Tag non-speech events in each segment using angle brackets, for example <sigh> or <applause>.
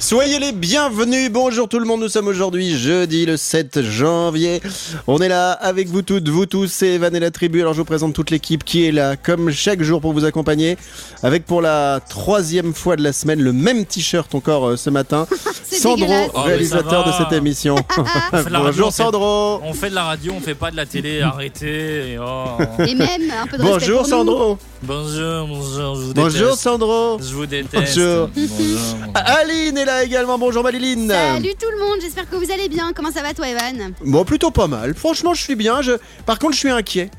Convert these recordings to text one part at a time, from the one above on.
Soyez les bienvenus, bonjour tout le monde, nous sommes aujourd'hui jeudi le 7 janvier. On est là avec vous toutes, vous tous, c'est Evan et la tribu. Alors je vous présente toute l'équipe qui est là comme chaque jour pour vous accompagner. Avec pour la troisième fois de la semaine le même t-shirt encore euh, ce matin. <laughs> C'est Sandro. Oh, réalisateur de cette émission. <laughs> fait de la radio, bonjour on fait- Sandro. On fait de la radio, on fait pas de la télé, <laughs> arrêtez. et oh. Et même un peu de respect Bonjour pour. Sandro. Bonjour, bonjour, je vous Bonjour déteste. Sandro. Je vous déteste. Bonjour. Bonjour. Aline est là également, bonjour. Salut tout le monde, j'espère que vous allez bien. Comment ça va toi Evan? Bon, plutôt pas mal. Franchement, je suis bien. Je... Par contre, je suis inquiet.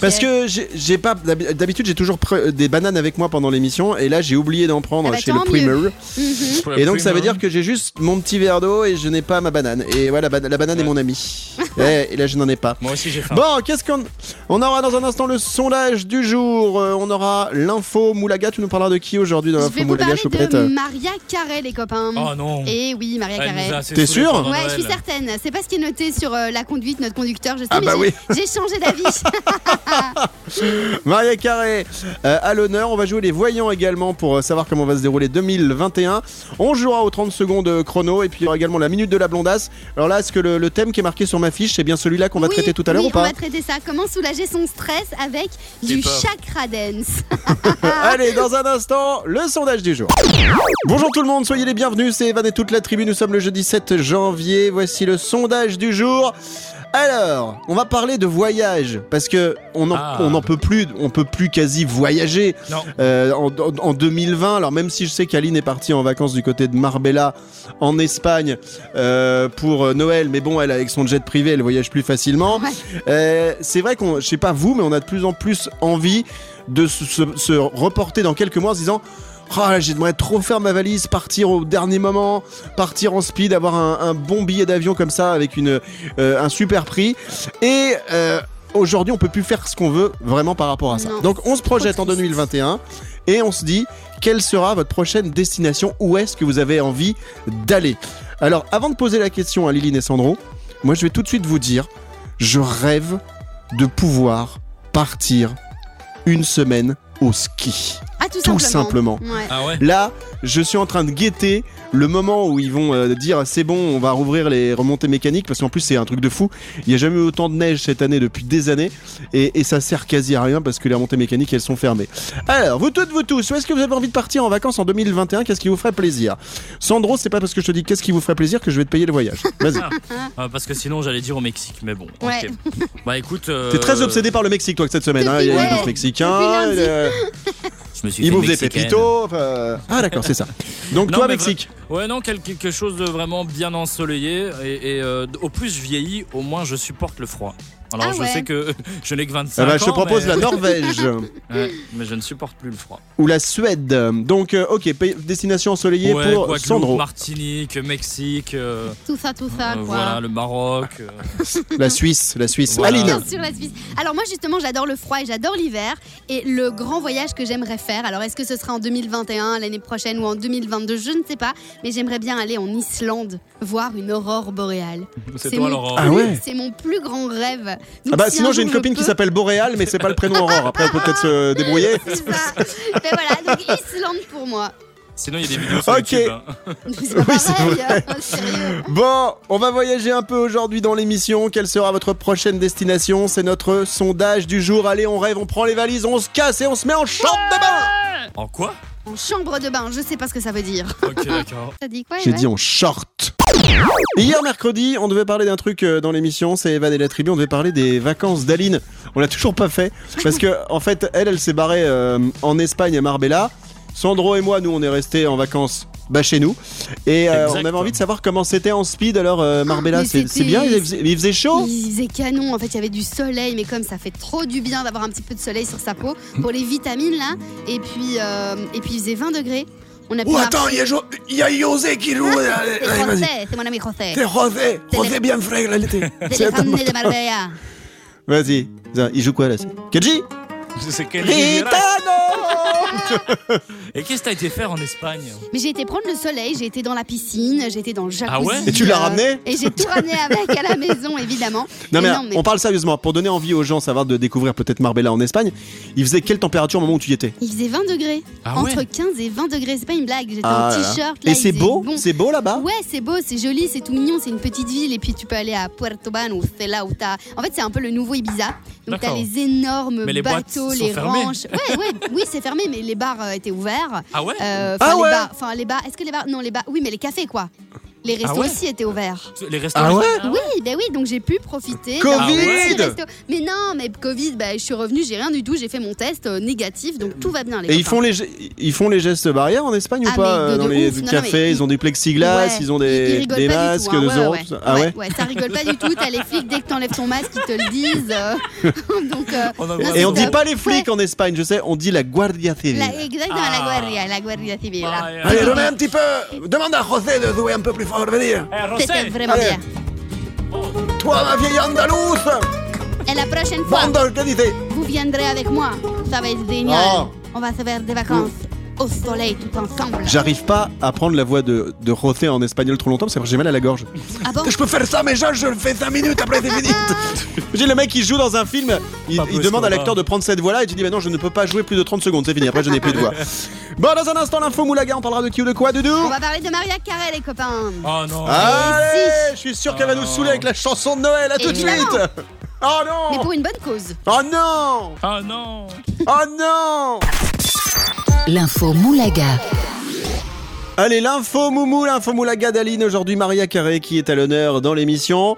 Parce que j'ai pas d'habi- d'habitude j'ai toujours des bananes avec moi pendant l'émission et là j'ai oublié d'en prendre Ah bah, chez le primer. Mhm. Et donc ça veut dire que j'ai juste mon petit verre d'eau et je n'ai pas ma banane et voilà la, ba- la banane est mon ami et, <laughs> et là je n'en ai pas Moi aussi j'ai faim. bon qu'est-ce qu'on on aura dans un instant le sondage du jour Euh, on aura l'info Moulaga tu nous parleras de qui aujourd'hui dans Je l'info vais vous Moulaga parler de Maria Carré les copains. Oh non. Et oui, Maria Carré. T'es saoulés sûr pendant Ouais, je suis certaine. C'est pas ce qui est noté sur euh, la conduite, notre conducteur, je sais, Ah bah oui. j'ai changé d'avis. <laughs> <laughs> Maria Carré euh, à l'honneur. On va jouer les voyants également pour euh, savoir comment va se dérouler 2021. On jouera aux 30 secondes euh, chrono et puis il y aura également la minute de la blondasse. Alors là, est-ce que le, le thème qui est marqué sur ma fiche, c'est bien celui-là qu'on va Oui, traiter tout à l'heure oui, ou pas On va traiter ça. Comment soulager son stress avec du peur. chakra dance. <laughs> <laughs> Allez, dans un instant, le sondage du jour. Bonjour tout le monde, soyez les bienvenus, c'est Evan et toute la tribu, nous sommes le jeudi 7 janvier, voici le sondage du jour. Alors, on va parler de voyage parce que on n'en Ah. peut plus, on peut plus quasi voyager euh, en, en- en 2020. Alors même si je sais qu'Aline est partie en vacances du côté de Marbella en Espagne euh, pour euh, Noël, mais bon, elle avec son jet privé, elle voyage plus facilement. Ouais. Euh, c'est vrai qu'on, je sais pas vous, mais on a de plus en plus envie de se, se- se reporter dans quelques mois en se disant. Oh là, j'aimerais trop faire ma valise, partir au dernier moment, partir en speed, avoir un, un bon billet d'avion comme ça avec une, euh, un super prix. Et euh, aujourd'hui, on peut plus faire ce qu'on veut vraiment par rapport à ça. Non. Donc, on se projette en triste. 2021 et on se dit quelle sera votre prochaine destination? Où est-ce que vous avez envie d'aller? Alors, avant de poser la question à Liline et Sandro, moi, je vais tout de suite vous dire je rêve de pouvoir partir une semaine au ski. Ah, tout, Tout simplement. Ouais. Ah ouais Là, je suis en train de guetter le moment où ils vont euh, dire c'est bon, on va rouvrir les remontées mécaniques parce qu'en plus c'est un truc de fou. Il n'y a jamais eu autant de neige cette année depuis des années et, et ça sert quasi à rien parce que les remontées mécaniques elles sont fermées. Alors, vous toutes, vous tous, où est-ce que vous avez envie de partir en vacances en 2021 Qu'est-ce qui vous ferait plaisir? Sandro, c'est pas parce que je te dis qu'est-ce qui vous ferait plaisir que je vais te payer le voyage. Vas-y. <laughs> Ah, Parce que sinon j'allais dire au Mexique, mais bon. ok. Ouais. Bah écoute. euh, T'es très obsédé par le Mexique toi cette semaine. Hein. Il y a les ouais. mexicains, <laughs> <laughs> Je me suis ils fait bouffent des mexicaine. pépitos. enfin, Ah d'accord, c'est ça. <laughs> Donc Non, toi mais Mexique. Ouais, non, quel- quelque chose de vraiment bien ensoleillé. Et, et, euh, au plus je vieillis, au moins je supporte le froid. Alors Ah je ouais. sais que <laughs> je n'ai que 25 Ah bah, ans. je te propose mais... la <laughs> Norvège. Ouais, mais je ne supporte plus le froid. ou la Suède. Donc, euh, ok, destination ensoleillée Ouais, pour Guadeloupe, Sandro. Martinique, Mexique, euh, Tout ça, tout ça, euh, quoi. voilà, le Maroc. euh. <laughs> La Suisse, la Suisse. Voilà. Aline. Bien sûr, la Suisse. Alors moi justement, j'adore le froid et j'adore l'hiver. Et le grand voyage que j'aimerais faire, alors est-ce que ce sera en 2021, l'année prochaine ou en 2022, je ne sais pas. Mais j'aimerais bien aller en Islande voir une aurore boréale. C'est toi, mon- Laurent. Ah ouais C'est mon plus grand rêve. Donc, Ah bah si sinon j'ai une copine qui s'appelle Boréal mais c'est pas le <laughs> prénom Aurore. Après elle peut peut-être se débrouiller. C'est ça. Mais voilà, donc Islande pour moi. Sinon, il y a des vidéos sur Ok. YouTube. hein. <laughs> Oui, c'est vrai. hein. Bon, on va voyager un peu aujourd'hui dans l'émission. Quelle sera votre prochaine destination? C'est notre sondage du jour. Allez, on rêve, on prend les valises, on se casse et on se met en chambre de bain. En quoi En chambre de bain, je sais pas ce que ça veut dire. <laughs> Ok, d'accord. <laughs> Dit quoi J'ai Evan dit en short. Hier mercredi, on devait parler d'un truc euh, dans l'émission, c'est Evan et la tribu, on devait parler des vacances d'Aline. On l'a toujours pas fait <laughs> parce que en fait, elle, elle s'est barrée euh, en Espagne à Marbella. Sandro et moi, nous, on est restés en vacances bah, chez nous. Et euh, on avait envie de savoir comment c'était en speed. Alors, euh, Marbella, mais c'est bien il faisait, il faisait chaud? Il faisait canon, en fait il y avait du soleil, mais comme ça fait trop du bien d'avoir un petit peu de soleil sur sa peau pour les vitamines là. Et puis, euh, et puis il faisait 20 degrés. On a Oh, attends, il y, a Jo- il y a José qui joue. Allez, C'est. José, c'est mon ami José. C'est José. José bien frais, là, l'été. C'est de Marbella. Vas-y. Il joue quoi là c'est Kenji? C'est quel Gitano <laughs> Et qu'est-ce que t'as été faire en Espagne Mais j'ai été prendre le soleil, j'ai été dans la piscine, j'ai été dans le jacuzzi. Ah ouais Et tu l'as euh, ramené Et j'ai tout ramené avec à la maison, évidemment. Non mais, on parle sérieusement, pour donner envie aux gens, savoir de découvrir peut-être Marbella en Espagne, il faisait quelle température au moment où tu y étais Il faisait 20 degrés. Ah ouais Entre 15 et 20 degrés, c'est pas une blague. J'étais Ah en t-shirt. Et c'est beau bon. C'est beau là-bas Ouais, c'est beau, c'est joli, c'est tout mignon, c'est une petite ville et puis tu peux aller à Puerto Banús, c'est là où t'as. En fait, c'est un peu le nouveau Ibiza. Donc t'as les énormes Mais les bateaux, sont les fermées. ranches. Ouais, ouais, oui, c'est fermé, mais les bars euh, étaient ouverts. Ah ouais Euh, Ah les ouais bars. Enfin, les bars. Est-ce que les bars. Non, les bars. Oui, mais les cafés, quoi. Les restos Ah ouais aussi étaient ouverts. Les restaurants Ah ouais Oui, ben oui, donc j'ai pu profiter. Covid Ah resto. Mais non, mais Covid, ben, je suis revenue, j'ai rien du tout, j'ai fait mon test euh, négatif, donc tout va bien les Et ils copains. font les, ge- ils font les gestes barrières en Espagne ou Ah, pas mais de- euh, Dans de les ouf. Non, non, cafés, mais ils ont des plexiglas, Ouais, ils ont ils des, rigolent des pas du masques tout, hein. de Ouais, zéro. ouais. tout ça. Ah ouais, ouais, ça rigole pas du tout. T'as les flics dès que t'enlèves ton masque, ils te le disent. euh, <laughs> donc, euh, On a non, Et on dit pas les flics en Espagne, je sais, on dit la Guardia Civil. La, exactement, la guardia, la. Ah, ouais. Allez, remets un petit peu Demande à José de jouer un peu plus fort, venir Eh, C'était vraiment Allez. bien. Toi, ma vieille andalouse Et la prochaine fois, Bande, que disais vous viendrez avec moi. Ça va être génial. Oh. On va se faire des vacances au soleil tout ensemble. J'arrive pas à prendre la voix de, de José en espagnol trop longtemps parce que j'ai mal à la gorge. Ah bon Je peux faire ça, mais je, je le fais 5 minutes après c'est fini. <laughs> J'ai le mec qui joue dans un film, il, demande à l'acteur de prendre cette voix-là et tu dis, bah non, je ne peux pas jouer plus de 30 secondes, c'est fini, après je n'ai plus de voix. <laughs> Bon, dans un instant, l'info Moulaga, on parlera de qui ou de quoi, Doudou On va parler de Maria Carré, les copains. Oh non Allez, je suis sûr qu'elle va nous saouler avec la chanson de Noël, à tout de suite. Oh Mais non pour une bonne cause. Oh non Oh non Oh non L'info Moulaga. Allez, l'info Moumou, l'info Moulaga d'Aline, aujourd'hui Maria Carré qui est à l'honneur dans l'émission.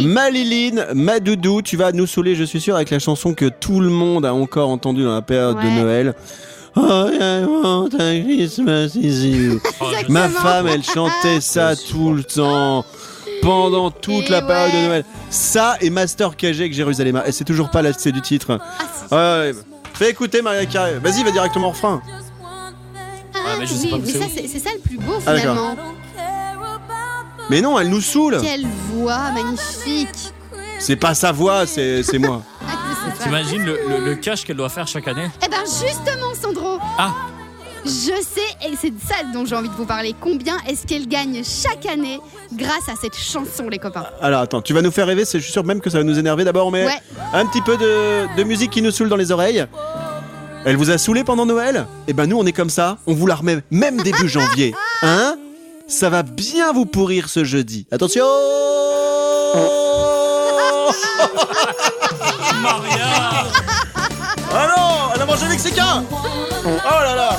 Maliline, Madoudou, tu vas nous saouler, je suis sûr, avec la chanson que tout le monde a encore entendue dans la période de. Noël. Oh, I want a Christmas is you. <laughs> Ma femme, elle chantait ça tout le temps. Pendant toute Et la période de Noël. Ça et Master KG avec Jérusalem. Et c'est toujours pas la c'est du titre. Ah, si. Ouais, ouais. Fais écouter Maria Carré. Vas-y, va directement au refrain. Ah, mais je sais oui, pas mais c'est ça, c'est c'est ça le plus beau Ah, d'accord. finalement. Mais non, elle nous saoule. Quelle voix magnifique. C'est pas sa voix, c'est c'est moi. Ah. T'imagines le, le- le cash qu'elle doit faire chaque année Eh ben justement, Sandro. Ah. Je sais, et c'est de ça dont j'ai envie de vous parler. Combien est-ce qu'elle gagne chaque année grâce à cette chanson, les copains Alors attends, tu vas nous faire rêver, c'est- je suis sûr même que ça va nous énerver. D'abord, on met Ouais. un petit peu de, de musique qui nous saoule dans les oreilles. Elle vous a saoulé pendant Noël? Eh ben nous, on est comme ça, on vous la remet même début janvier. <laughs> Hein? Ça va bien vous pourrir ce jeudi. Attention Maria Ah non Elle a mangé mexicain Oh là là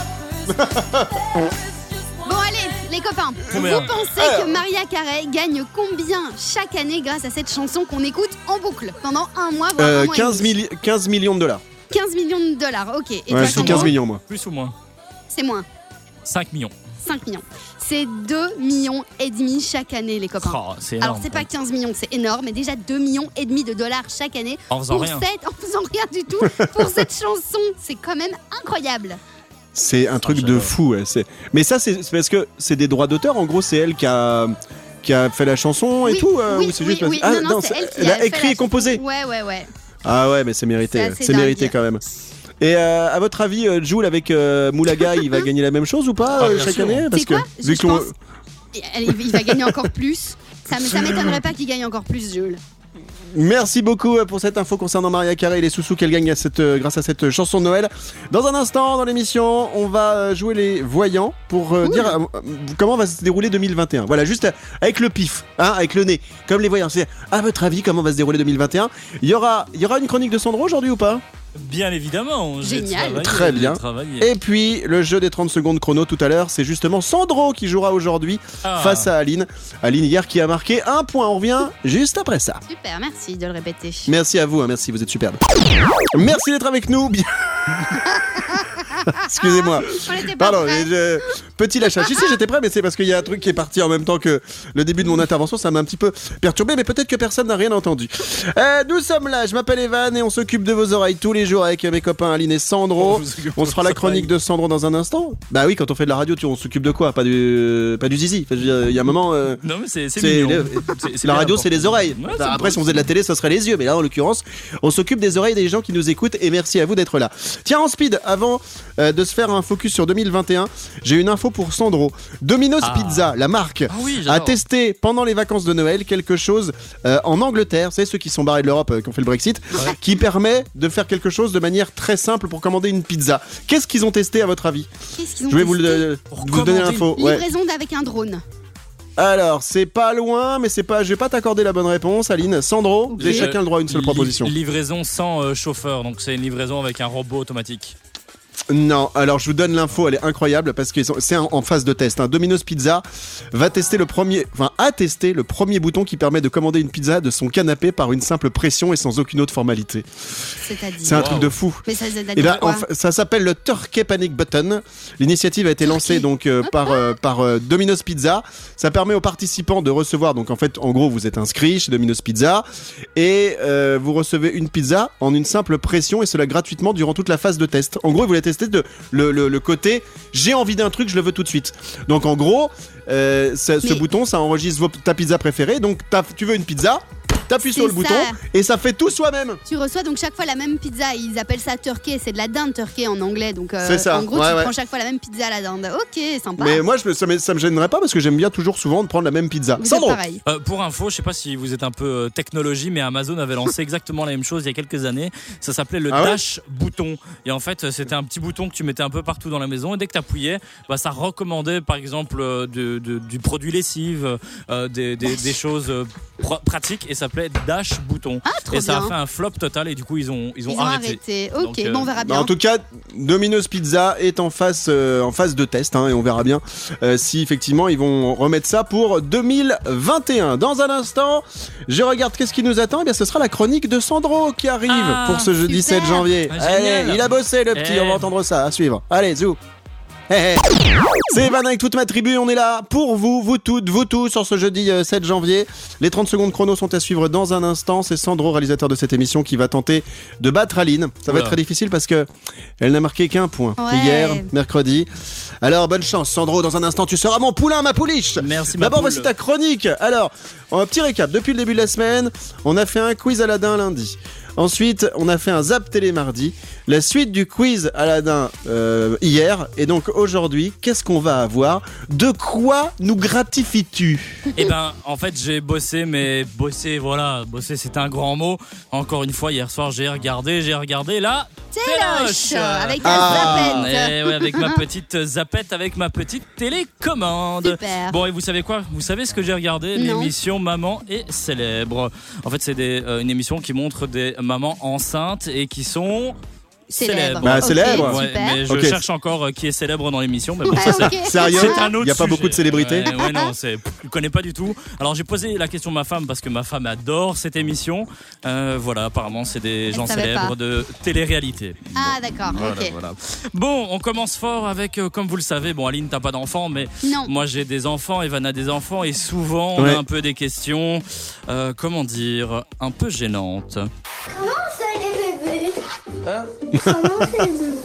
<laughs> Bon allez, les copains, Combien vous pensez Alors. que Maria Carey gagne combien chaque année grâce à cette chanson qu'on écoute en boucle pendant un mois, voire Euh, un mois et 15, demi milli- 15 millions de dollars. 15 millions de dollars, ok. Et Ouais, toi, je suis Sandro 15 millions moi. Plus ou moins C'est moins, 5 millions. 5 millions. C'est 2 millions et demi chaque année, les copains. Oh, c'est énorme. Alors c'est pas 15 millions, c'est énorme, mais déjà 2 millions et demi de dollars chaque année En faisant pour rien. cette, en faisant rien du tout <laughs> pour cette chanson, c'est quand même incroyable. C'est un truc de fou. ouais, c'est- Mais ça, c'est c'est parce que c'est des droits d'auteur. En gros, c'est elle qui a, qui a fait la chanson et oui, tout. euh, oui, ou c'est oui, juste parce- oui. Ah, non, non, c'est- c'est elle qui elle a, écrit et composé. Ouais, ouais, ouais. Ah ouais, mais c'est mérité. C'est mérité quand même. Et euh, à votre avis, euh, Jules avec euh, Moulaga, il va <laughs> gagner la même chose ou pas Ah, chaque sûr. année? C'est quoi? Je- vu je qu'on- pense- Et elle- il va gagner encore plus. Ça, ça m'étonnerait pas qu'il gagne encore plus, Jules. Merci beaucoup euh, pour cette info concernant Maria Carré et les sous-sous qu'elle gagne à cette, euh, grâce à cette chanson de Noël. Dans un instant, dans l'émission, on va euh, jouer les voyants pour euh, dire euh, comment va se dérouler 2021. Voilà, juste euh, avec le pif, hein, avec le nez, comme les voyants. C'est à votre avis comment va se dérouler 2021 Il y aura, il y aura une chronique de Sandro aujourd'hui ou pas? Bien évidemment. Génial. Très bien. travaillé. Et puis le jeu des 30 secondes chrono tout à l'heure, c'est justement Sandro qui jouera aujourd'hui Ah. face à Aline. Aline hier qui a marqué un point. On revient juste après ça. Super, merci de le répéter. Merci à vous, hein, merci, vous êtes superbe. Merci d'être avec nous. Bien- <laughs> <laughs> Excusez-moi. Pardon, je- petit lâchage. Si, si, j'étais prêt, mais c'est parce qu'il y a un truc qui est parti en même temps que le début de mon intervention. Ça m'a un petit peu perturbé, mais peut-être que personne n'a rien entendu. Euh, nous sommes là, je m'appelle Evan et on s'occupe de vos oreilles tous les jours avec mes copains Aline et Sandro. On se fera la chronique de Sandro dans un instant. Bah oui, quand on fait de la radio, tu, on s'occupe de quoi? Pas du, pas du zizi. Enfin, Il y a un moment. euh, Non, mais c'est c'est c'est mignon. le- C'est- c'est la radio, c'est les oreilles. Ouais, Enfin, c'est après, si on faisait de la télé, ce serait les yeux. Mais là, en l'occurrence, on s'occupe des oreilles des gens qui nous écoutent. Et merci à vous d'être là. Tiens, en speed, avant euh, de se faire un focus sur 2021, j'ai une info pour Sandro. Domino's Ah. Pizza, la marque, Ah oui, a testé pendant les vacances de Noël quelque chose euh, en Angleterre, c'est ceux qui sont barrés de l'Europe, euh, qui ont fait le Brexit, Ouais. qui permet de faire quelque chose de manière très simple pour commander une pizza. Qu'est-ce qu'ils ont testé à votre avis? Je vais vous, le, euh, vous donner l'info. Ouais. Livraison avec un drone. Alors, c'est pas loin, mais c'est pas. Je vais pas t'accorder la bonne réponse, Aline. Sandro, vous avez Euh, chacun le droit à une seule proposition. Livraison sans euh, chauffeur, donc c'est une livraison avec un robot automatique. Non, alors je vous donne l'info, elle est incroyable parce que c'est en, phase de test. hein. Domino's Pizza va tester le premier, enfin a testé le premier bouton qui permet de commander une pizza de son canapé par une simple pression et sans aucune autre formalité. C'est un Wow. truc de fou. Mais ça, Et ben, quoi ça s'appelle le Turkey Panic Button. L'initiative a été lancée donc euh, par euh, par euh, Domino's Pizza. Ça permet aux participants de recevoir donc en fait en gros vous êtes inscrit chez Domino's Pizza et euh, vous recevez une pizza en une simple pression et cela gratuitement durant toute la phase de test. En gros, ils voulaient tester de, le, le- le côté j'ai envie d'un truc, je le veux tout de suite. Donc en gros, euh, ce Mais- bouton ça enregistre vos- ta pizza préférée. Donc tu veux une pizza, t'appuies sur le bouton et ça fait tout soi-même. Tu reçois donc chaque fois la même pizza. Ils appellent ça turkey. C'est de la dinde turkey en anglais. Donc euh, C'est ça. en gros, Ouais, tu ouais. prends chaque fois la même pizza à la dinde. Ok, sympa. Mais moi, je, ça, me, ça me gênerait pas parce que j'aime bien toujours souvent de prendre la même pizza. Vous pareil. Euh, pour info, je sais pas si vous êtes un peu euh, technologie, mais Amazon avait lancé exactement la même chose il y a quelques années. Ça s'appelait le Ah ouais Dash bouton. Et en fait, c'était un petit bouton que tu mettais un peu partout dans la maison. Et dès que tu appuyais, bah, ça recommandait par exemple euh, de- de- du produit lessive, euh, des, des- des choses pr- pratiques. Et ça s'appelait Dash bouton. Ah, trop et ça a fait un flop total. Et du coup, ils ont, ils ont Ils ont arrêté. arrêté. Ok, Donc, euh, bon, on verra Bah, bien. en tout cas, Domino's Pizza est en phase, euh, en phase de test hein, et on verra bien euh, si effectivement ils vont remettre ça pour 2021. Dans un instant, je regarde qu'est-ce qui nous attend. Eh bien, ce sera la chronique de Sandro qui arrive Ah, pour ce jeudi super. 7 janvier. Ah, Allez, génial. il a bossé le petit, Eh. on va entendre ça. À suivre. Allez, zou. <laughs> C'est Evan avec toute ma tribu, on est là pour vous, vous toutes, vous tous, sur ce jeudi euh, 7 janvier. Les 30 secondes chrono sont à suivre dans un instant. C'est Sandro, réalisateur de cette émission, qui va tenter de battre Aline. Ça va être très difficile parce que elle n'a marqué qu'un point Ouais. hier, mercredi. Alors, bonne chance, Sandro. Dans un instant, tu seras mon poulain, ma pouliche. Merci, D'abord, voici ta chronique. Alors, un petit récap. Depuis le début de la semaine, on a fait un quiz Aladdin lundi. Ensuite, on a fait un zap télé mardi. La suite du quiz Aladdin euh, hier. Et donc aujourd'hui, qu'est-ce qu'on va avoir? De quoi nous gratifies-tu? Eh ben, en fait, j'ai bossé, mais bossé, voilà, bossé, c'est un grand mot. Encore une fois, hier soir, j'ai regardé, j'ai regardé là. Téloche avec ta Ah. zapette. Eh ouais, avec ma petite zapette, avec ma petite télécommande. Super. Bon, et vous savez quoi? Vous savez ce que j'ai regardé? L'émission Maman est célèbre. En fait, c'est euh, une émission qui montre des mamans enceintes et qui sont Célèbre. Bah, célèbre. Ouais, super. mais je cherche encore euh, qui est célèbre dans l'émission. Mais bon, ça, ok. Sérieux c'est un autre Il n'y a pas sujet. beaucoup de célébrités Ouais, ouais, non, c'est, je connais pas du tout. Alors j'ai posé la question à ma femme parce que ma femme adore cette émission. Euh, voilà, apparemment c'est des Elle gens célèbres pas. de télé-réalité. Ah, d'accord, Voilà, ok. voilà. Bon, on commence fort avec, euh, comme vous le savez, bon Aline t'as pas d'enfant, mais Non. moi j'ai des enfants, Evan a des enfants, et souvent on a un peu des questions, euh, comment dire, un peu gênantes. Comment les bébés <laughs>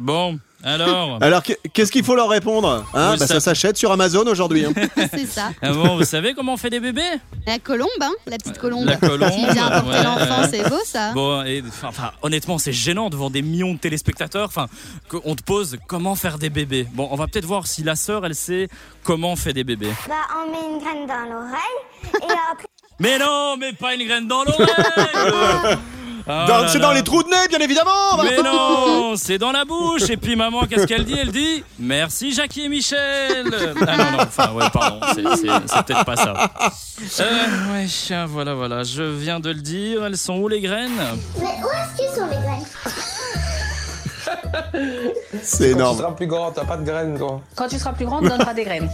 Bon, alors. <laughs> Alors, qu'est- qu'est-ce qu'il faut leur répondre hein Bah, Ça s'achète sur Amazon aujourd'hui. hein. <laughs> C'est ça. ah bon, vous savez comment on fait des bébés? La colombe, hein, la petite colombe. La colombe, Qui vient apporter ouais, l'enfant, ouais. c'est beau ça. Bon, et, enfin, enfin, honnêtement, c'est gênant devant des millions de téléspectateurs. Enfin, qu'on te pose comment faire des bébés. Bon, on va peut-être voir si la sœur, elle sait comment on fait des bébés. Bah, on met une graine dans l'oreille et après, Mais non, mais pas une graine dans l'oreille. Ah Dans- là C'est là. dans les trous de nez, bien évidemment Mais non, c'est dans la bouche. Et puis maman, qu'est-ce qu'elle dit? Elle dit merci Jackie et Michel. <laughs> Ah non non, enfin ouais, pardon, c'est c'est- c'est peut-être pas ça. Euh, ouais, chien, voilà voilà, je viens de le dire. Elles sont où les graines? Mais où est-ce qu'ils sont les graines? C'est Quand tu énorme. seras plus grand, t'as pas de graines, toi. Quand tu seras plus grande, on donnera des graines.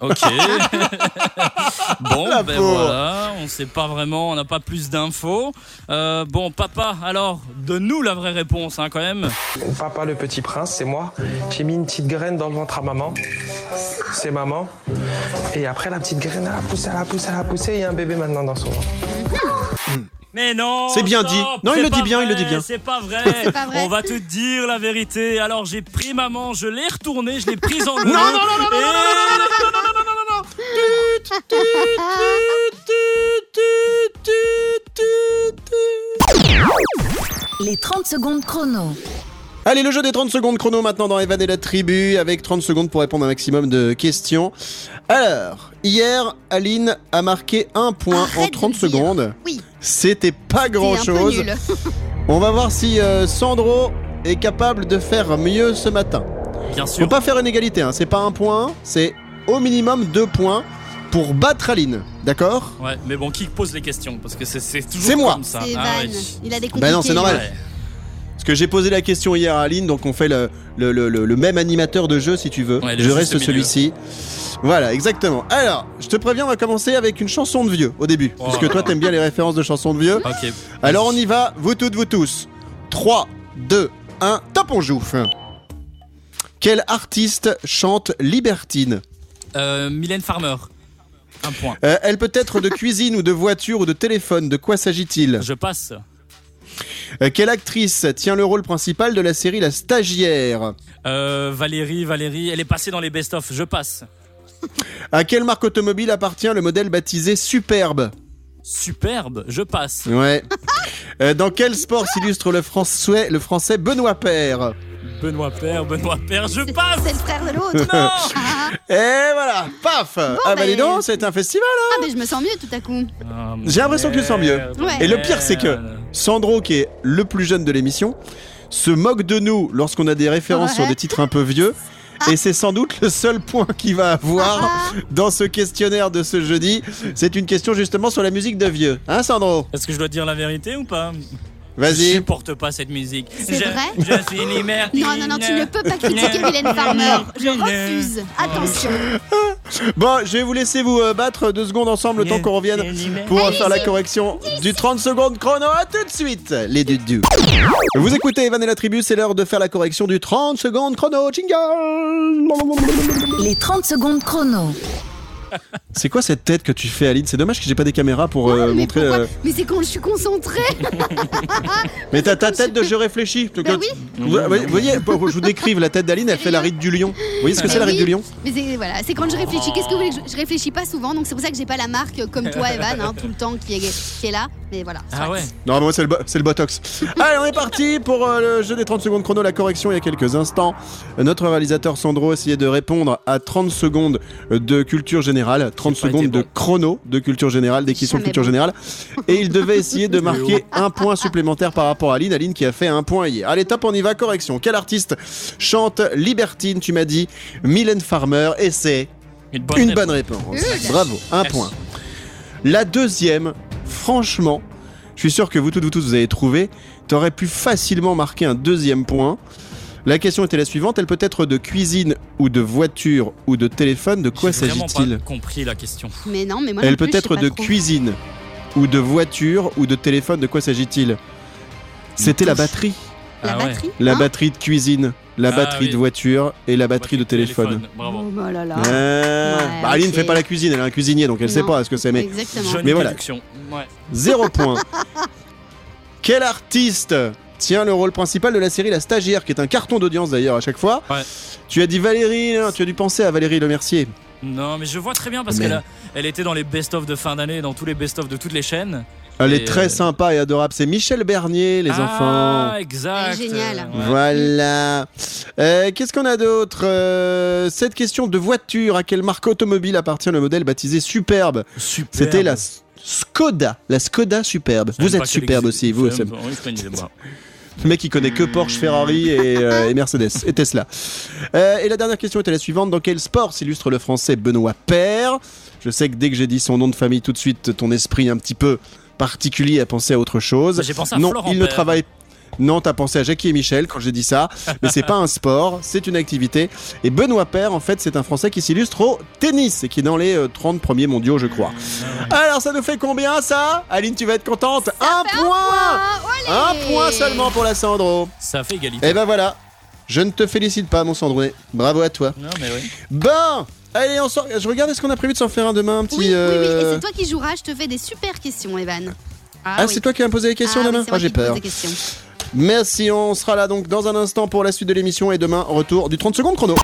Ok. <laughs> bon, La ben voilà, on sait pas vraiment, on n'a pas plus d'infos. Euh, bon, papa, alors, donne-nous la vraie réponse, hein, quand même. Papa, le petit prince, c'est moi. J'ai mis une petite graine dans le ventre à maman. C'est maman. Et après, la petite graine, elle a poussé, elle a poussé, elle a poussé. Il y a un bébé maintenant dans son ventre. Mais non C'est bien stop, dit. Non, il le dit bien, il le vrai, dit bien. C'est pas vrai. C'est pas vrai. On va te dire la vérité. Alors, j'ai pris maman, je l'ai retournée, je l'ai prise en le Non, non, non, non, non, et- non, non, non, non, non, non, non, non. Les 30 secondes chrono. Allez, le jeu des 30 secondes chrono maintenant dans Evan et la tribu, avec 30 secondes pour répondre à un maximum de questions. Alors, hier, Aline a marqué un point Arrête en de 30 le dire. secondes. Oui, C'était pas grand un peu chose. nul. <laughs> On va voir si euh, Sandro est capable de faire mieux ce matin. Bien Faut sûr. pas faire une égalité, hein. c'est pas un point, c'est au minimum deux points pour battre Aline. D'accord? Ouais, mais bon, qui pose les questions? Parce que c'est- c'est toujours C'est moi. comme ça. C'est Ah ouais. Il a des Bah non, c'est normal. Ouais. Parce que j'ai posé la question hier à Aline, donc on fait le, le, le- le- le même animateur de jeu si tu veux. Ouais, je reste celui-ci. Voilà, exactement. Alors, je te préviens, on va commencer avec une chanson de vieux au début. Oh. Puisque toi, t'aimes bien les références de chansons de vieux. Alors on y va, vous toutes, vous tous. 3, 2, 1, top on joue. Quel artiste chante Libertine? Euh, Mylène Farmer. Un point. Euh, Elle peut être de cuisine ou de voiture ou de téléphone. De quoi s'agit-il? Je passe. Euh, Quelle actrice tient le rôle principal de la série La Stagiaire Euh, Valérie, Valérie, elle est passée dans les best-of. Je passe. À quelle marque automobile appartient le modèle baptisé Superbe Superbe. Je passe. Ouais. Euh, dans quel sport s'illustre le français, le français Benoît Père Benoît Père, Benoît Père. Je passe. C'est le frère de l'autre. Non. Et voilà, paf Ah bah ben- dis donc, c'est un festival hein. ah, mais je me sens mieux tout à coup. Ah, J'ai l'impression que tu te sens mieux. Ouais. Et le pire, c'est que merde. Sandro, qui est le plus jeune de l'émission, se moque de nous lorsqu'on a des références Ouais. sur des titres un peu vieux. Et c'est sans doute le seul point qu'il va avoir Ah. dans ce questionnaire de ce jeudi. C'est une question justement sur la musique de vieux. Hein, Sandro? Est-ce que je dois dire la vérité ou pas? Je Vas-y. supporte pas cette musique. C'est Je- vrai Je suis libertine. Non, non, non, tu ne peux pas critiquer Mylène Farmer. Je refuse. Attention. <laughs> Bon, je vais vous laisser vous euh, battre deux secondes ensemble le temps qu'on revienne pour faire la correction du 30 secondes chrono. À tout de suite, les dudus. Vous écoutez Evan et la tribu, c'est l'heure de faire la correction du 30 secondes chrono. Jingle Les 30 secondes chrono. <laughs> C'est quoi cette tête que tu fais, Aline? C'est dommage que j'ai pas des caméras pour euh, mais montrer. pourquoi? euh, Mais c'est quand je suis concentrée. <laughs> <laughs> Mais t'as ta tête de je réfléchis. Bah oui. Vous, vous voyez, pour que je vous décrive la tête d'Aline, elle fait la ride du lion. Vous voyez ce que Mais c'est la ride oui. du lion? Mais c'est voilà, c'est quand je réfléchis. Qu'est-ce que vous voulez que je, je réfléchis pas souvent, donc c'est pour ça que j'ai pas la marque comme toi, Evan, hein, tout le temps qui est, qui est là. Mais voilà. Ah ouais. Non, moi c'est le, bo- c'est le botox. Allez, on est parti pour euh, le jeu des 30 secondes chrono. La correction il y a quelques instants. Notre réalisateur Sandro essayait de répondre à 30 secondes de culture générale, 30 J'ai pas secondes de bon. chrono de culture générale, des questions de culture bon. générale. Et il devait <laughs> essayer de marquer un point supplémentaire par rapport à Aline. Aline qui a fait un point hier. Allez, top, on y va. Correction. Quel artiste chante Libertine Tu m'as dit Mylène Farmer. Et c'est Une bonne, une réponse. bonne réponse. Good. Bravo, un Merci. point. La deuxième, franchement, je suis sûr que vous toutes, vous tous, vous avez trouvé. T'aurais pu facilement marquer un deuxième point. La question était la suivante. Elle peut être de cuisine ou de voiture ou de téléphone. De quoi s'agit-il pas compris la question. Mais non, mais moi non Elle plus, peut je être sais pas de trop. cuisine ou de voiture ou de téléphone. De quoi s'agit-il? C'était la batterie. La Ah ouais. batterie? La hein? batterie de cuisine, la Ah batterie oui. de voiture et la batterie de téléphone. Bravo. Oh bah là là. Ah. Ouais, Bah, Aline ne ok. fait pas la cuisine, elle est un cuisinier donc elle sait Non. pas ce que c'est. Mais Exactement. Johnny Mais voilà. Production. Ouais. Zéro point. <laughs> Quel artiste tient le rôle principal de la série La Stagiaire, qui est un carton d'audience d'ailleurs à chaque fois Ouais. Tu as dit Valérie, hein, tu as dû penser à Valérie Le Mercier. Non, mais je vois très bien parce Mais- qu'elle elle était dans les best-of de fin d'année, dans tous les best-of de toutes les chaînes. Elle est très euh, sympa et adorable. C'est Michel Bernier, les ah, enfants. exact. Elle est géniale. Ouais. Voilà. Euh, Qu'est-ce qu'on a d'autre Euh, Cette question de voiture, à quelle marque automobile appartient le modèle baptisé Superbe? Superbe. C'était la Skoda, la Skoda Superbe. Je Vous êtes superbe aussi, vous. Le mec, il connaît que Porsche, Ferrari et, euh, et Mercedes et Tesla. Euh, et la dernière question était la suivante. Dans quel sport s'illustre le français Benoît Père Je sais que dès que j'ai dit son nom de famille, tout de suite, ton esprit un petit peu particulier a pensé à autre chose. Bah, J'ai pensé à non, Florent il ne Père. travaille non, t'as pensé à Jackie et Michel quand j'ai dit ça, mais c'est pas un sport, c'est une activité. Et Benoît Père, en fait, c'est un Français qui s'illustre au tennis et qui est dans les euh, 30 premiers mondiaux, je crois. Alors, ça nous fait combien ça? Aline, tu vas être contente Un point Ah, Un point seulement pour la Sandro. Ça fait égalité. Et ben voilà. Je ne te félicite pas, mon Sandroné. Bravo à toi. Non, mais oui. Bon, allez, on sort. Je regarde, est-ce qu'on a prévu de s'en faire un demain, un petit. Oui, oui, oui, et euh, c'est toi qui joueras. Je te fais des super questions, Evan. Ah, oui. c'est toi qui vas me poser les questions Ah oui, demain c'est moi j'ai qui pose peur. des questions. Merci, on sera là donc dans un instant pour la suite de l'émission et demain, retour du 30 secondes chrono.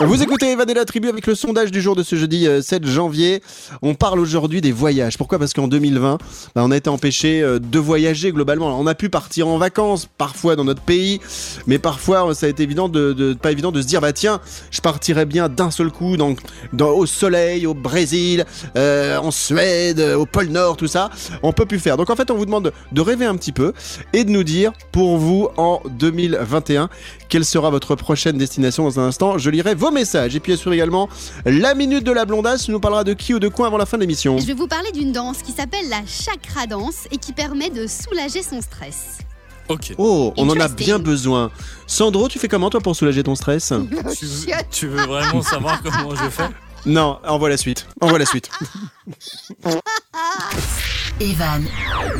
Vous écoutez Evan et la tribu avec le sondage du jour de ce jeudi euh, 7 janvier. On parle aujourd'hui des voyages. Pourquoi? Parce qu'en 2020, bah, on a été empêché euh, de voyager globalement. On a pu partir en vacances, parfois dans notre pays, mais parfois euh, ça a été évident de, pas évident de se dire bah tiens, je partirais bien d'un seul coup au soleil, au Brésil, euh, en Suède, euh, au pôle Nord, tout ça. On peut plus faire. Donc en fait, on vous demande de rêver un petit peu et de nous dire pour vous en 2021 quelle sera votre prochaine destination dans un instant? Je lirai vos messages et puis assure également la minute de la blondasse. Nous parlera de qui ou de quoi avant la fin de l'émission. Je vais vous parler d'une danse qui s'appelle la chakra danse et qui permet de soulager son stress. Ok. Oh, on en a bien besoin. Sandro, tu fais comment toi pour soulager ton stress? <laughs> Tu veux, tu veux vraiment savoir comment je fais? Non, envoie la suite. Envoie la suite. <laughs> Evan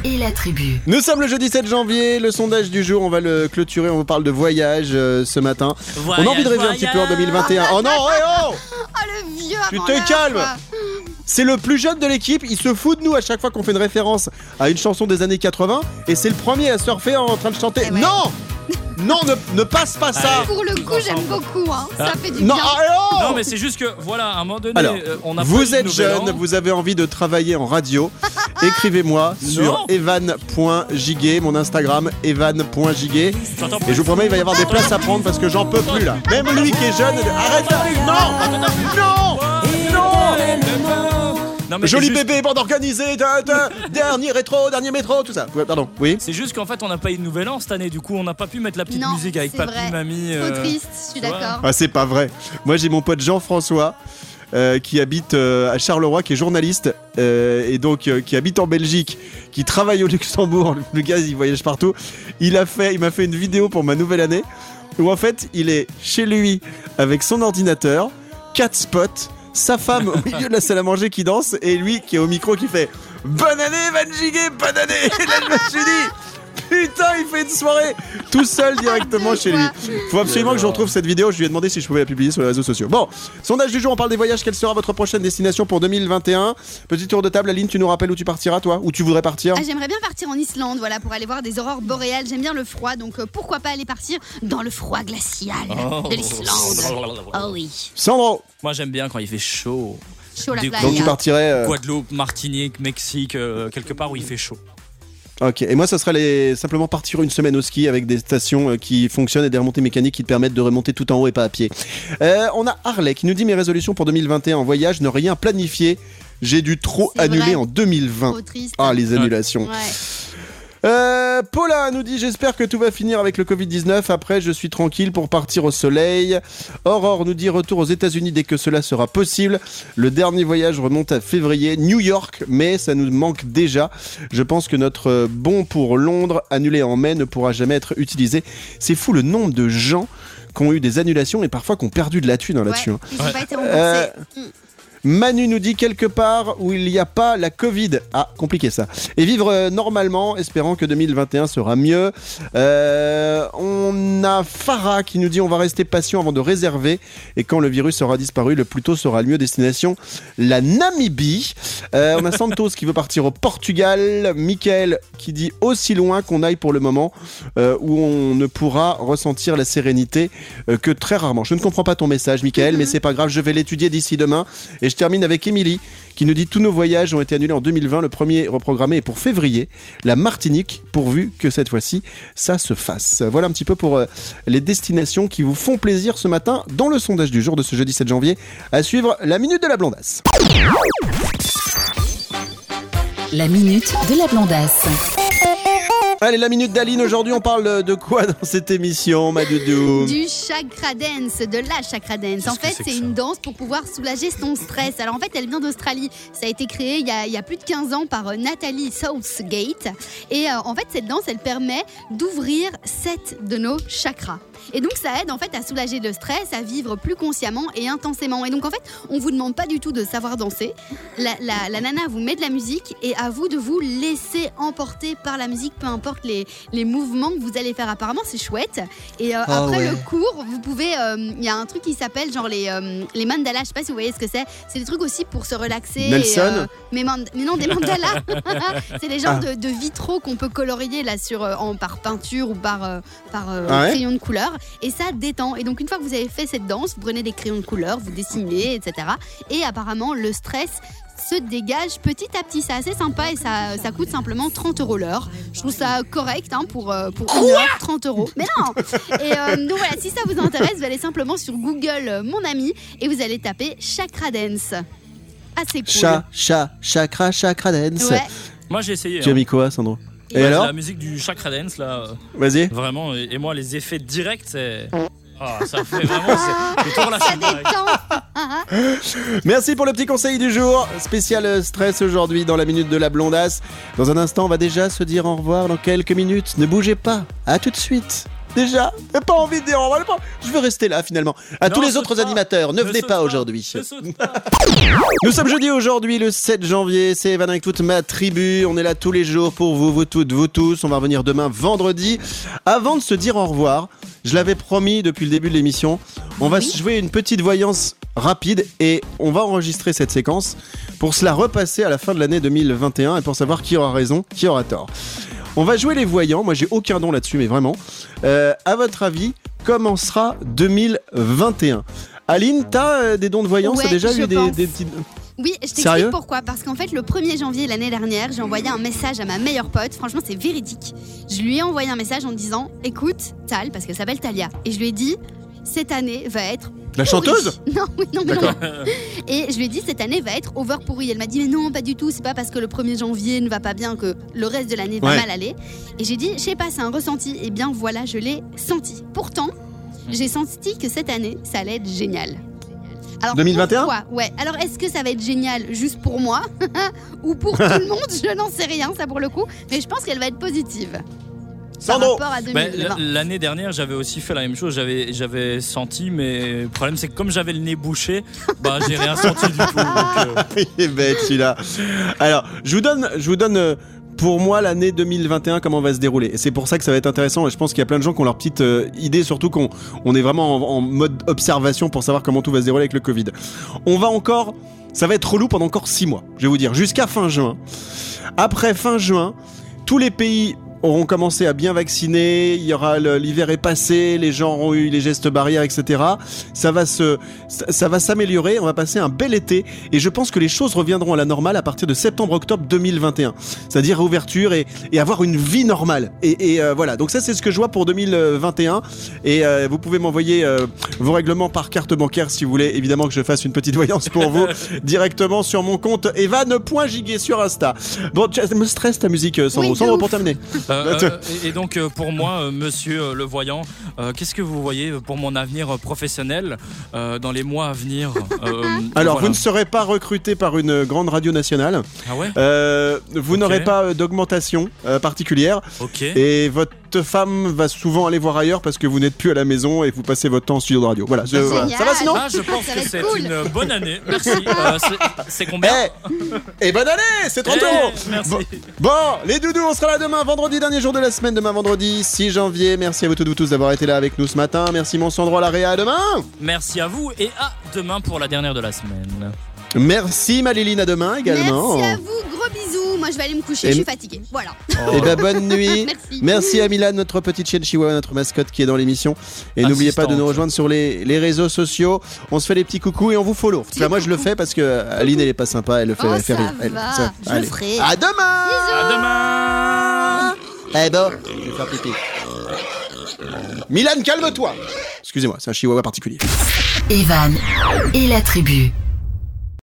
et la tribu. Nous sommes le jeudi 7 janvier. Le sondage du jour, on va le clôturer. On vous parle de voyage euh, ce matin. on a envie de rêver un petit peu en 2021. Oh non, hey, oh <laughs> Oh le vieux Tu te calmes. C'est le plus jeune de l'équipe, il se fout de nous à chaque fois qu'on fait une référence à une chanson des années 80 et c'est le premier à surfer en train de chanter. Eh ouais. Non Non, ne, ne passe pas ça Allez. Pour le coup, j'aime beaucoup. Hein. Ça Ah. fait du Non, bien. ah, oh Non, mais c'est juste que, voilà, à un moment donné, Alors, euh, on a vous de êtes jeune, an. vous avez envie de travailler en radio, écrivez-moi sur Non. evan.giguet, mon Instagram evan.giguet. J'entends Et je vous promets, il va y avoir des places à prendre parce que j'en peux plus là. Même lui qui est jeune, arrête là Non Non Non, mais Joli juste- bébé, bande organisée, <laughs> dernier rétro, dernier métro, tout ça. Ouais, pardon, oui C'est juste qu'en fait, on n'a pas eu de nouvel an cette année, du coup, on n'a pas pu mettre la petite Non, musique avec papy, vrai. mamie. Trop euh, triste, je suis d'accord. Ah, c'est pas vrai. Moi, j'ai mon pote Jean-François. euh, qui habite euh, à Charleroi, qui est journaliste euh, et donc euh, qui habite en Belgique, qui travaille au Luxembourg. Le gars, il voyage partout. Il a fait, il m'a fait une vidéo pour ma nouvelle année où en fait, il est chez lui avec son ordinateur, quatre spots, sa femme au milieu de la salle à manger qui danse et lui qui est au micro qui fait Bonne année, Van Giguet, bonne année. Et là, je me suis dit. Putain, il fait une soirée tout seul directement chez lui. Faut absolument que je retrouve cette vidéo. Je lui ai demandé si je pouvais la publier sur les réseaux sociaux. Bon, sondage du jour, on parle des voyages. Quelle sera votre prochaine destination pour 2021 Petit tour de table, Aline, tu nous rappelles où tu partiras, toi? Où tu voudrais partir? Ah, J'aimerais bien partir en Islande, voilà, pour aller voir des aurores boréales. J'aime bien le froid, donc euh, pourquoi pas aller partir dans le froid glacial Oh. de l'Islande. Oh oui, Sandro Moi, j'aime bien quand il fait chaud. chaud la. Donc tu partirais. euh, Guadeloupe, Martinique, Mexique, euh, quelque part où il fait chaud. Ok, et moi, ça serait les... simplement partir une semaine au ski avec des stations euh, qui fonctionnent et des remontées mécaniques qui te permettent de remonter tout en haut et pas à pied. Euh, on a Harley qui nous dit mes résolutions pour 2021 en voyage, ne rien planifier. J'ai dû trop annuler vrai. en 2020. Trop triste. Ah, les annulations. Ouais. Euh, Paula nous dit j'espère que tout va finir avec le Covid-19. Après, je suis tranquille pour partir au soleil. Aurore nous dit retour aux États-Unis dès que cela sera possible. Le dernier voyage remonte à février, New York, mais ça nous manque déjà. Je pense que notre bon pour Londres annulé en mai ne pourra jamais être utilisé. C'est fou le nombre de gens qui ont eu des annulations et parfois qui ont perdu de la thune hein, là-dessus. Ouais, hein. ils ont pas été Euh, remboursés. Manu nous dit quelque part où il n'y a pas la Covid. Ah, compliqué ça. Et vivre euh, normalement, espérant que 2021 sera mieux. Euh, on a Farah qui nous dit on va rester patient avant de réserver. Et quand le virus aura disparu, le plus tôt sera le mieux. Destination la Namibie. Euh, on a Santos qui veut partir au Portugal. Michael qui dit aussi loin qu'on aille pour le moment, euh, où on ne pourra ressentir la sérénité que très rarement. Je ne comprends pas ton message, Michael, mais c'est pas grave, je vais l'étudier d'ici demain. Et je termine avec Émilie qui nous dit tous nos voyages ont été annulés en 2020. Le premier reprogrammé est pour février. La Martinique, pourvu que cette fois-ci ça se fasse. Voilà un petit peu pour euh, les destinations qui vous font plaisir ce matin dans le sondage du jour de ce jeudi 7 janvier. À suivre la minute de la blondasse. La minute de la blondasse. Allez, la minute d'Aline. Aujourd'hui, on parle de quoi dans cette émission, ma doudou Du chakra dance, de la chakra dance. En fait, c'est une danse pour pouvoir soulager son stress. Alors en fait, elle vient d'Australie. Ça a été créé il y a, il y a plus de 15 ans par euh, Nathalie Southgate. Et euh, en fait, cette danse, elle permet d'ouvrir sept de nos chakras. Et donc ça aide en fait à soulager le stress, à vivre plus consciemment et intensément. Et donc en fait, on vous demande pas du tout de savoir danser. La, la- la nana vous met de la musique et à vous de vous laisser emporter par la musique, peu importe les, les mouvements que vous allez faire. Apparemment, c'est chouette. Et euh, Ah après ouais. le cours, vous pouvez. euh, Il y a un truc qui s'appelle genre les, euh, les mandalas. Je sais pas si vous voyez ce que c'est. C'est des trucs aussi pour se relaxer. Nelson et, euh, mais, non, des mandalas. <laughs> <laughs> c'est les genres Ah. de, de vitraux qu'on peut colorier là sur, en, par peinture ou par, par Ah ouais crayon de couleur. Et ça détend. Et donc, une fois que vous avez fait cette danse, vous prenez des crayons de couleur, vous dessinez, etc. Et apparemment, le stress se dégage petit à petit. C'est assez sympa et ça, ça coûte simplement 30 euros l'heure. Je trouve ça correct hein, pour, euh, pour une heure, 30 euros. Mais non <laughs> Et euh, donc voilà, si ça vous intéresse, vous allez simplement sur Google euh, Mon Ami et vous allez taper Chakra Dance. Assez cool. Chat, chat, chakra, chakra dance. Ouais. Moi j'ai essayé. Tu as hein. mis quoi, Sandro? Et Ouais, alors La musique du Chakra Dance là, Vas-y. vraiment. Et, et moi les effets directs, c'est. Ah, ça fait vraiment. c'est- direct. détend. <laughs> Merci pour le petit conseil du jour. Spécial euh, stress aujourd'hui dans la minute de la blondasse. Dans un instant, on va déjà se dire au revoir dans quelques minutes. Ne bougez pas. À tout de suite. Déjà, j'ai pas envie de dire au revoir. j'ai pas- Je veux rester là finalement. À Non, tous les autres pas. animateurs, ne Ne venez pas pas. aujourd'hui. <laughs> Nous sommes jeudi aujourd'hui, le 7 janvier. C'est Evan avec toute ma tribu. On est là tous les jours pour vous, vous toutes, vous tous. On va revenir demain, vendredi. Avant de se dire au revoir, je l'avais promis depuis le début de l'émission, on va jouer une petite voyance rapide et on va enregistrer cette séquence pour se la repasser à la fin de l'année 2021 et pour savoir qui aura raison, qui aura tort. On va jouer les voyants. Moi, j'ai aucun don là-dessus, mais vraiment. Euh, à votre avis, comment sera 2021 Aline, t'as euh, des dons de voyance Ouais, T'as déjà eu des, petits. Oui, je t'explique pourquoi. Parce qu'en fait, le 1er janvier l'année dernière, j'ai envoyé un message à ma meilleure pote. Franchement, c'est véridique. Je lui ai envoyé un message en disant Écoute, Tal, parce qu'elle s'appelle Talia. Et je lui ai dit Cette année va être. La chanteuse <laughs> Non, oui, non, mais non. Et je lui ai dit Cette année va être over pourrie. Elle m'a dit Mais non, pas du tout. C'est pas parce que le 1er janvier ne va pas bien que le reste de l'année va Ouais. mal aller. Et j'ai dit Je sais pas, c'est un ressenti. Et bien voilà, je l'ai senti. Pourtant, j'ai senti que cette année, ça allait être génial. Alors, 2021? pourquoi? Ouais. Alors, est-ce que ça va être génial juste pour moi <laughs> ou pour <laughs> tout le monde? Je n'en sais rien, ça pour le coup. Mais je pense qu'elle va être positive. Par Sandro rapport à Ben, 2020. l- L'année dernière, j'avais aussi fait la même chose. J'avais, j'avais senti, mais le problème, c'est que comme j'avais le nez bouché, bah, j'ai rien <laughs> senti du tout. donc, euh, Il est bête celui-là. Alors, je vous donne, je vous donne euh, pour moi l'année 2021 comment va se dérouler. Et c'est pour ça que ça va être intéressant. Et je pense qu'il y a plein de gens qui ont leur petite euh, idée, surtout qu'on on est vraiment en, en mode observation pour savoir comment tout va se dérouler avec le Covid. On va encore, ça va être relou pendant encore six mois. Je vais vous dire jusqu'à fin juin. Après fin juin, tous les pays auront commencé à bien vacciner, il y aura le- l'hiver est passé, les gens auront eu les gestes barrières, etc. Ça va se, ça, ça va s'améliorer, on va passer un bel été et je pense que les choses reviendront à la normale à partir de septembre-octobre 2021. C'est-à-dire ouverture et, et avoir une vie normale. Et, et, euh, voilà, donc ça c'est ce que je vois pour 2021 et euh, vous pouvez m'envoyer euh, vos règlements par carte bancaire si vous voulez évidemment que je fasse une petite voyance pour vous <laughs> directement sur mon compte evan.giguet sur Insta. Bon, tu- me stresse ta musique euh, Sandro. Oui, Sandro pour terminer. <laughs> euh, euh, et, et donc, euh, pour moi, euh, monsieur euh, le voyant, euh, qu'est-ce que vous voyez pour mon avenir professionnel euh, dans les mois à venir <laughs> euh, Alors, voilà. vous ne serez pas recruté par une grande radio nationale. Ah ouais Euh, vous n'aurez pas d'augmentation euh, particulière. Ok. Et votre femme va souvent aller voir ailleurs parce que vous n'êtes plus à la maison et vous passez votre temps en studio de radio. Voilà. je- voilà. Ça va sinon Ah, je pense Ça va que être c'est cool. une bonne année. Merci. <laughs> Euh, c'est- c'est combien Eh Et bonne année C'est 30 Eh, euros Merci. Bon, bon, les doudous, on sera là demain, vendredi, dernier jour de la semaine, demain vendredi 6 janvier. Merci à vous toutes, vous tous d'avoir été là avec nous ce matin. Merci mon Sandro à la Réa, à demain Merci à vous et à demain pour la dernière de la semaine. Merci Maliline, à demain également. Merci à vous, gros bisous. Moi, je vais aller me coucher, Et- je suis fatiguée. Voilà. Et ben bonne nuit. <laughs> Merci. Merci à Milan, notre petite chienne chihuahua, notre mascotte qui est dans l'émission. Et n'oubliez pas de nous rejoindre sur les, les réseaux sociaux. On se fait les petits coucous et on vous follow. Moi je le fais parce que Aline elle est pas sympa, elle le fait, Oh, elle fait ça rire. Elle- va, ça- je le allez. ferai. À demain À demain Eh bon, je vais faire pipi. Milan, calme-toi Excusez-moi, c'est un chihuahua particulier. Evan et la tribu.